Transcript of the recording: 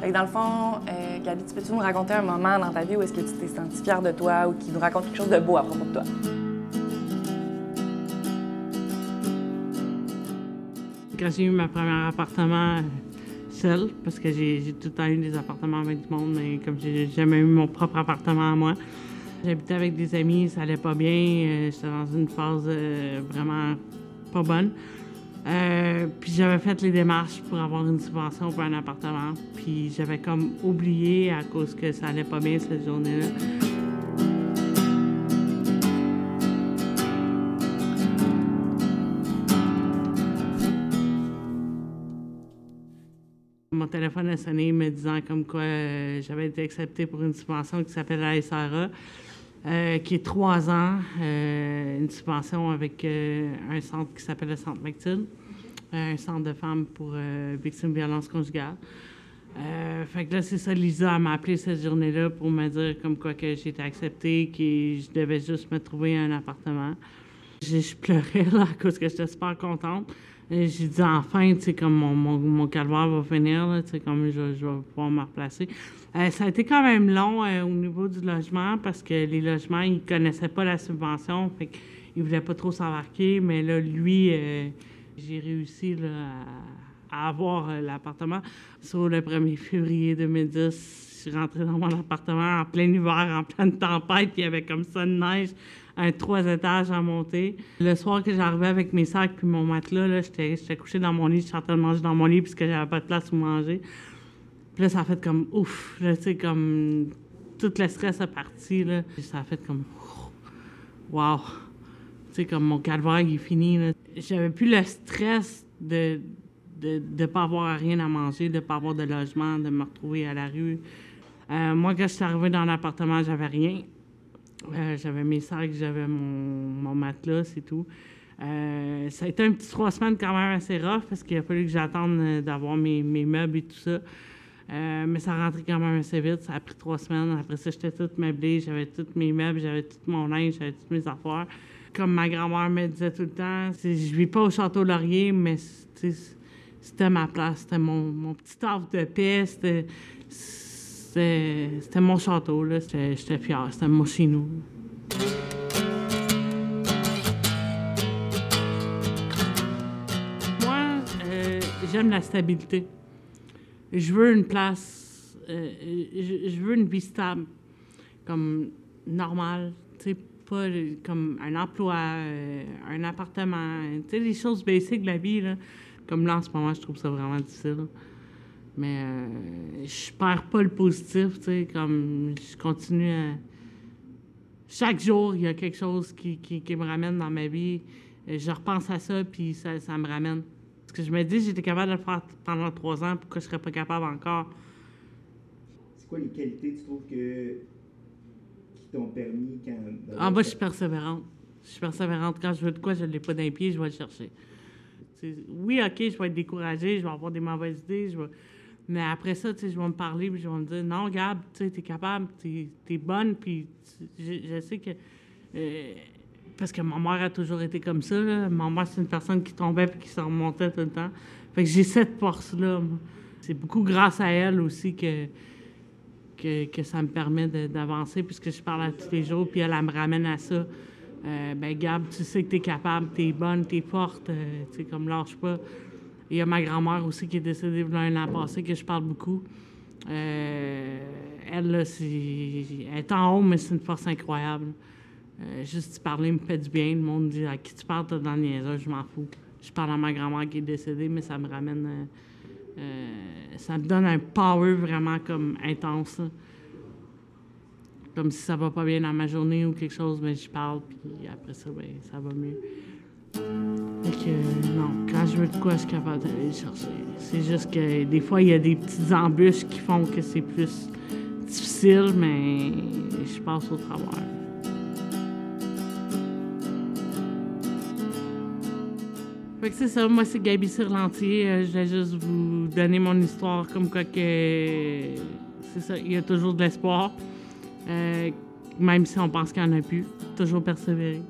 Fait que dans le fond, euh, Gabi, tu peux-tu nous raconter un moment dans ta vie où est-ce que tu t'es senti fière de toi ou qui nous raconte quelque chose de beau à propos de toi? Quand j'ai eu mon premier appartement euh, seul, parce que j'ai tout le temps eu des appartements avec du monde, mais comme j'ai jamais eu mon propre appartement à moi, j'habitais avec des amis, ça allait pas bien, euh, j'étais dans une phase euh, vraiment pas bonne. J'avais fait les démarches pour avoir une subvention pour un appartement, puis j'avais comme oublié à cause que ça allait pas bien cette journée-là. Mon téléphone a sonné me disant comme quoi euh, j'avais été acceptée pour une subvention qui s'appelle la SRA, euh, qui est trois ans, euh, une subvention avec un centre qui s'appelle le Centre Mathilde, un centre de femmes pour euh, victimes de violences conjugales. Euh, fait que là, c'est ça, Lisa m'a appelé cette journée-là pour me dire comme quoi que j'étais acceptée, que je devais juste me trouver un appartement. Je pleurais là, à cause que j'étais super contente. J'ai dit enfin, tu sais, comme mon, mon, calvaire va finir, tu sais, comme je, vais pouvoir me replacer. Euh, ça a été quand même long au niveau du logement parce que les logements, ils connaissaient pas la subvention, fait qu'ils voulaient pas trop s'embarquer. Mais là, lui, j'ai réussi à, avoir euh, l'appartement. Sur le 1er février 2010, je suis rentrée dans mon appartement en plein hiver, en pleine tempête, il y avait comme ça de neige, un trois étages à monter. Le soir que j'arrivais avec mes sacs puis mon matelas, là, j'étais, j'étais couchée dans mon lit, je suis en train de manger dans mon lit puisque j'avais pas de place où manger. Puis là, ça a fait comme ouf, là, tu sais, comme tout le stress est parti, là. Ça a fait comme wow. Tu sais, comme mon calvaire, est fini, là. J'avais plus le stress de de ne pas avoir rien à manger, de ne pas avoir de logement, de me retrouver à la rue. Euh, moi, quand je suis arrivée dans l'appartement, j'avais rien. Euh, j'avais mes sacs, j'avais mon, mon matelas, c'est tout. Euh, ça a été un petit trois semaines quand même assez rough parce qu'il a fallu que j'attende d'avoir mes, mes meubles et tout ça. Euh, mais ça rentrait quand même assez vite. Ça a pris trois semaines. Après ça, j'étais toute meublée. J'avais tous mes meubles, j'avais tout mon linge, j'avais toutes mes affaires. Comme ma grand-mère me disait tout le temps, je vis pas au Château Laurier, mais c'était ma place. C'était mon, mon petit havre de paix. C'était, mon château. J'étais fière. C'était mon chez nous. Moi, euh, j'aime la stabilité. Je veux une place, euh, je, veux une vie stable, comme normale, tu sais, pas comme un emploi, euh, un appartement, tu sais, les choses basiques de la vie, là. Comme là, en ce moment, je trouve ça vraiment difficile. Mais euh, je perds pas le positif, tu sais, comme je continue à... Chaque jour, il y a quelque chose qui me ramène dans ma vie. Euh, Je repense à ça, puis ça, ça me ramène. Parce que je me dis, j'étais capable de le faire pendant trois ans, pourquoi je serais pas capable encore? C'est quoi les qualités tu trouves que qui t'ont permis quand. Ah, moi, je suis persévérante. Je suis persévérante. Quand je veux de quoi, je ne l'ai pas d'un pied, je vais le chercher. Tu oui, OK, je vais être découragée, je vais avoir des mauvaises idées, je vais... mais après ça, tu je vais me parler, puis je vais me dire, non, Gab, tu sais, t'es capable, t'es es bonne, puis tu- je, je sais que... euh, parce que ma mère a toujours été comme ça. Ma mère, c'est une personne qui tombait puis qui se remontait tout le temps. Fait que j'ai cette force-là. C'est beaucoup grâce à elle aussi que ça me permet d'avancer puisque je parle à tous les jours, puis elle, me ramène à ça. Euh, ben Gab, tu sais que tu es capable, tu es bonne, tu es forte, euh, tu sais, comme lâche pas. Il y a ma grand-mère aussi qui est décédée il y a un an passé, que je parle beaucoup. Euh, elle, là, elle est en haut, mais c'est une force incroyable. Euh, juste parler me fait du bien. Le monde dit à qui tu parles, dans le niaiseur, je m'en fous. Je parle à ma grand-mère qui est décédée, mais ça me ramène. euh, euh, ça me donne un power vraiment comme intense. Comme si ça va pas bien dans ma journée ou quelque chose, mais je parle, puis après ça, ben, ça va mieux. Fait que, non, quand je veux de quoi, je suis capable d'aller le chercher. C'est juste que des fois, il y a des petites embûches qui font que c'est plus difficile, mais je passe au travers. C'est ça, moi c'est Gabi Sirlantier. Euh, je voulais juste vous donner mon histoire comme quoi que c'est ça, il y a toujours de l'espoir. Euh, même si on pense qu'il n'y en a plus, toujours persévérer.